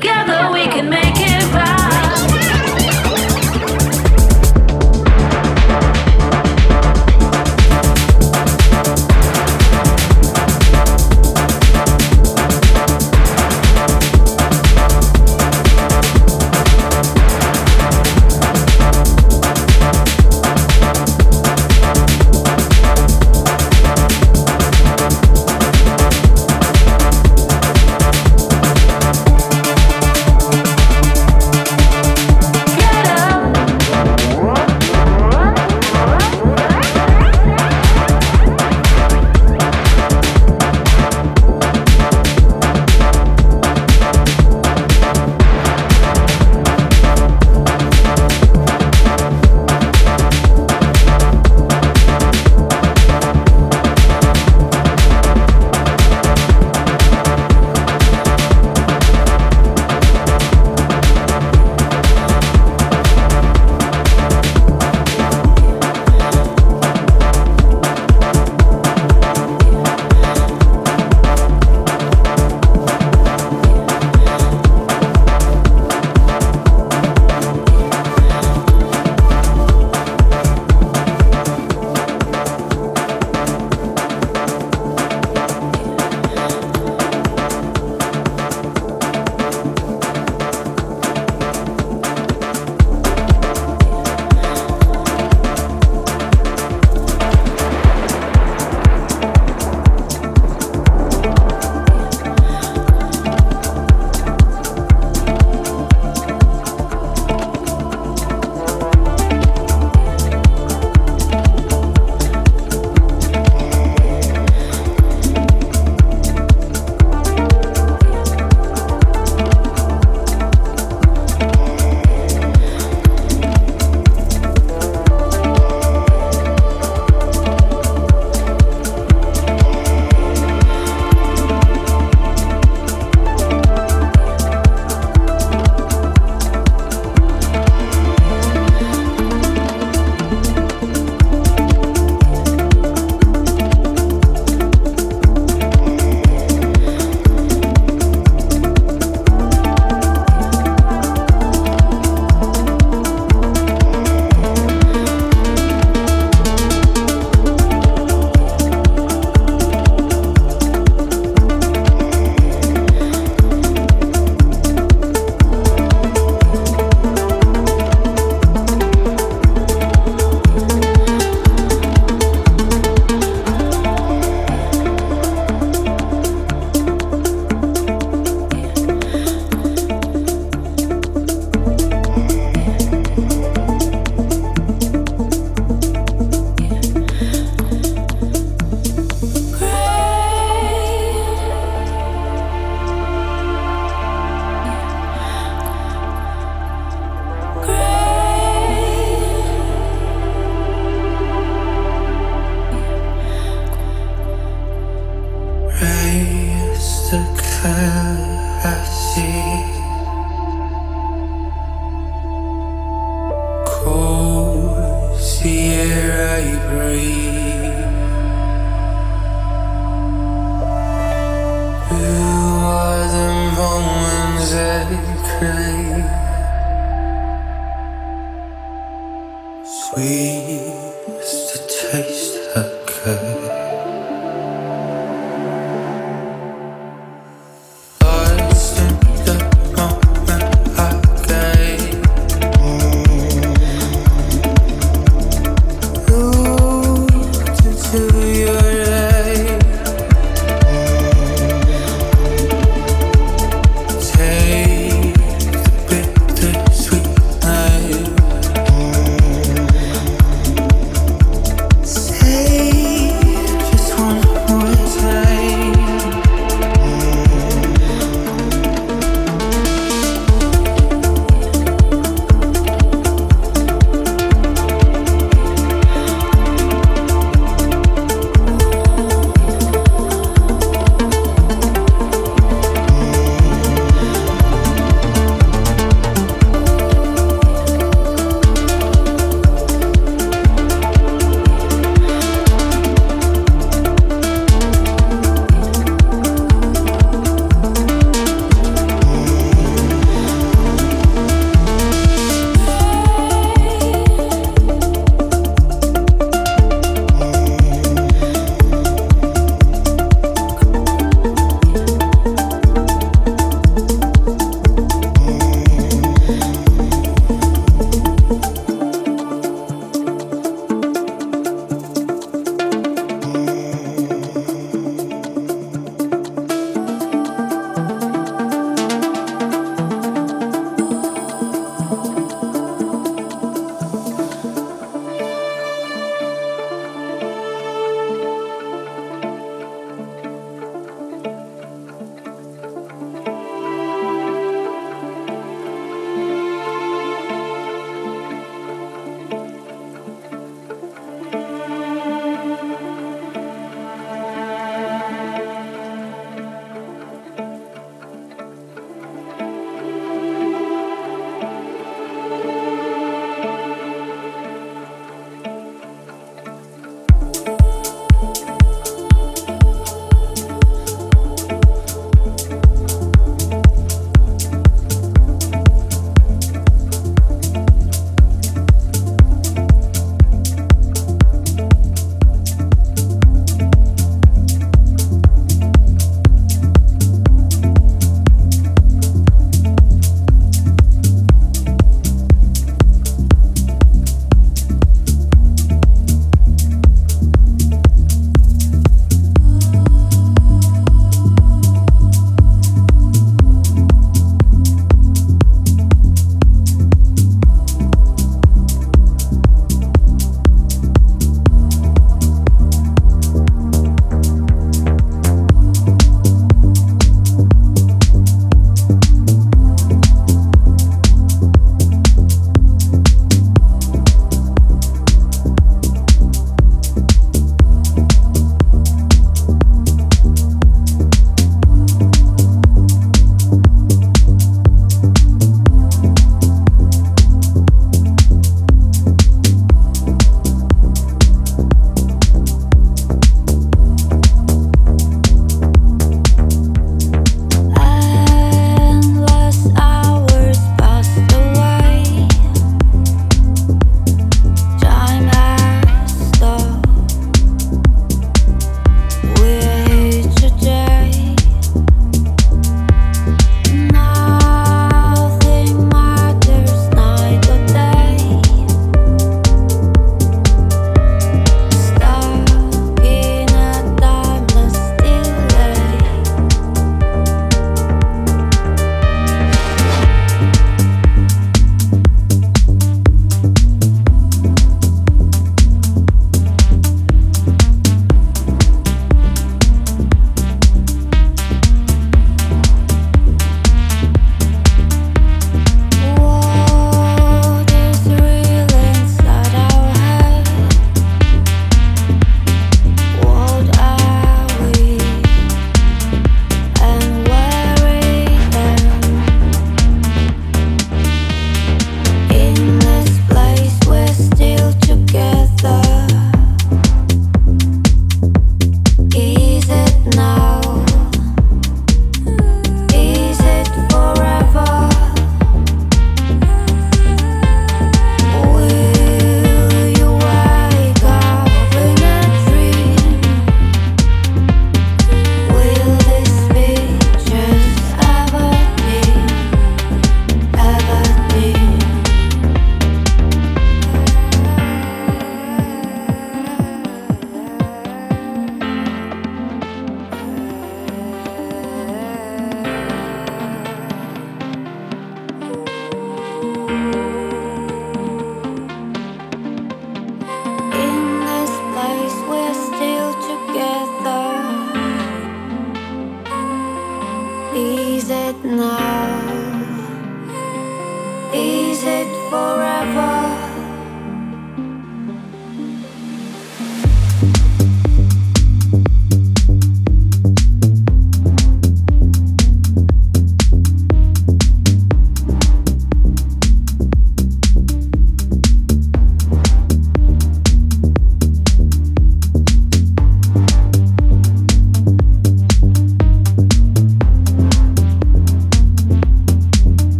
Together we can make it right.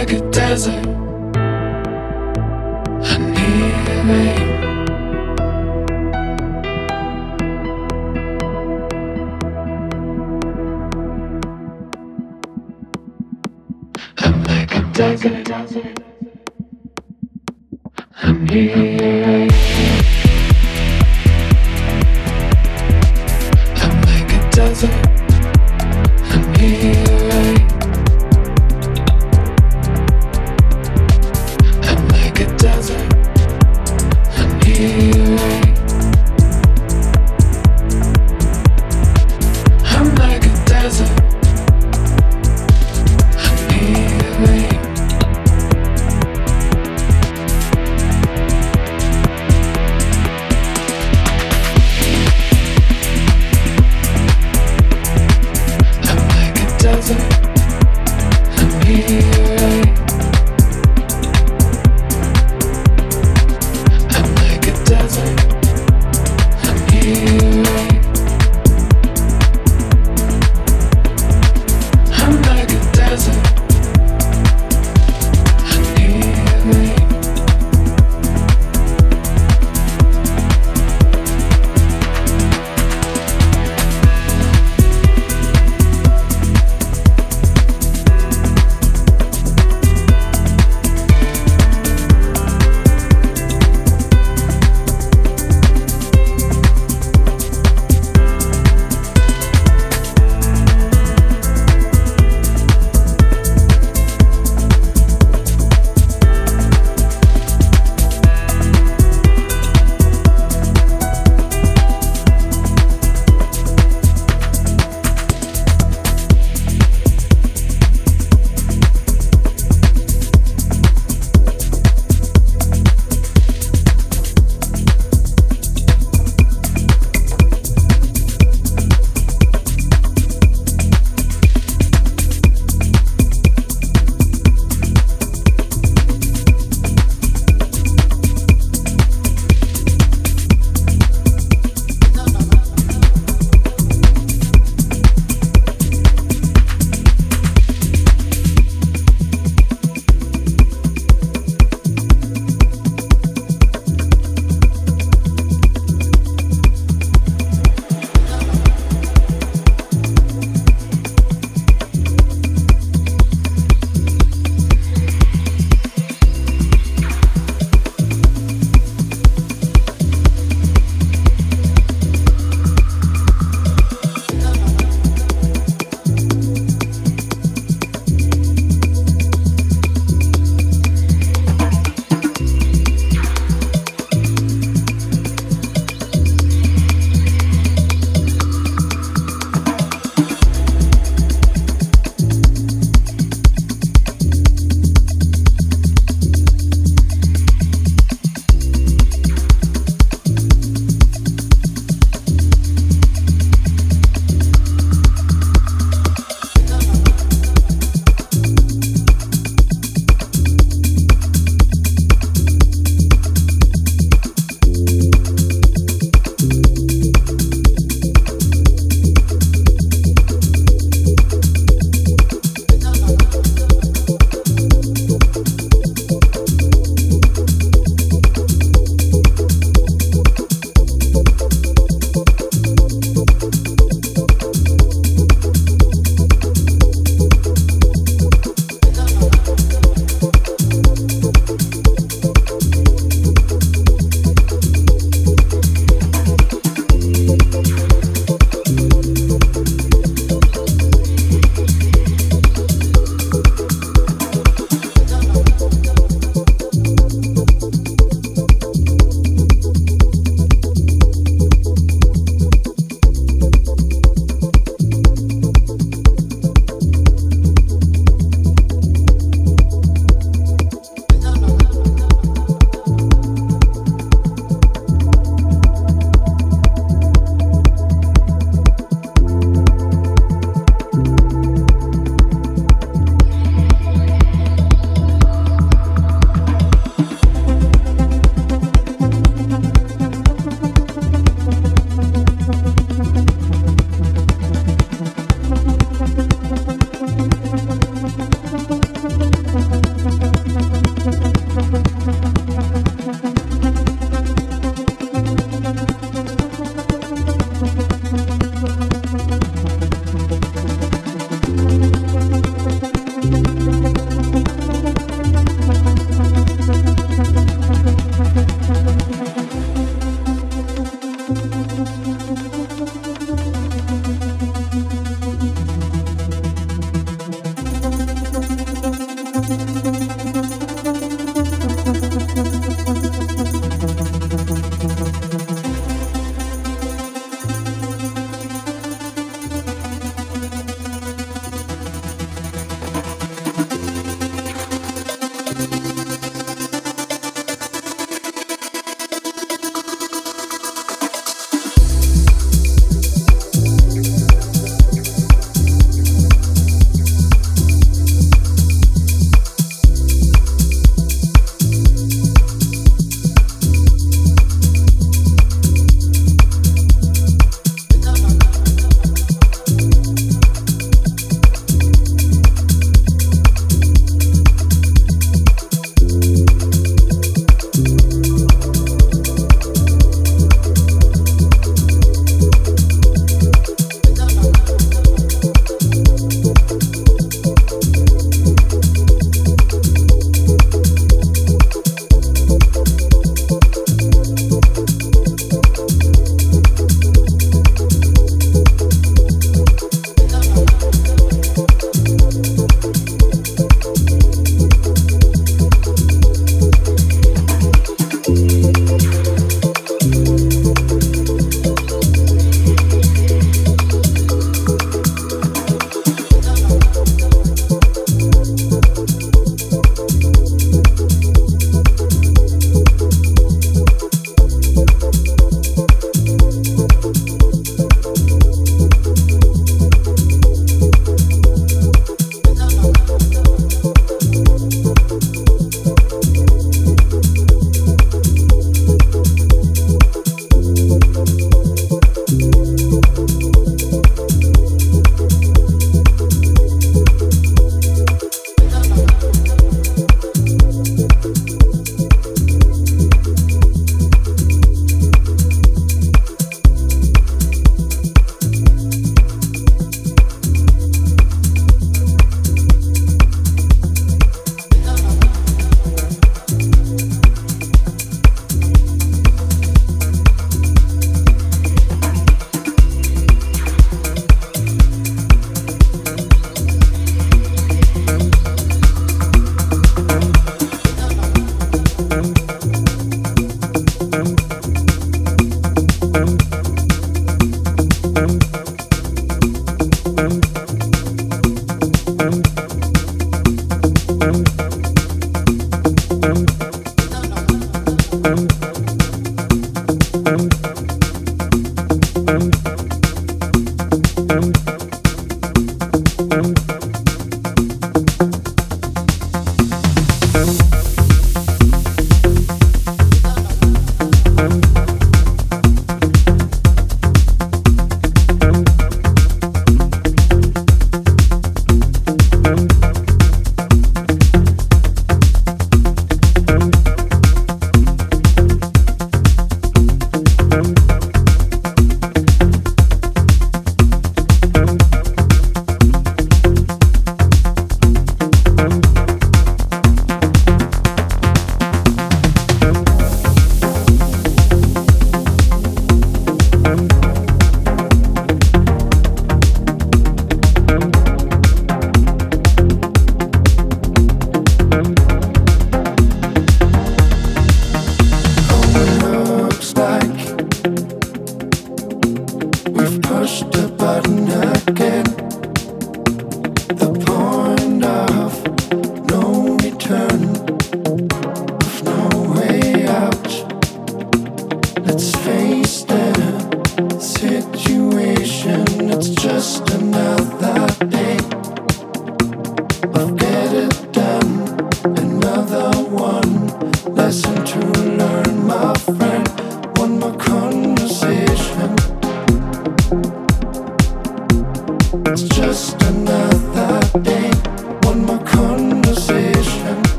like a desert. I need a rain. I'm like a desert. I need a rain.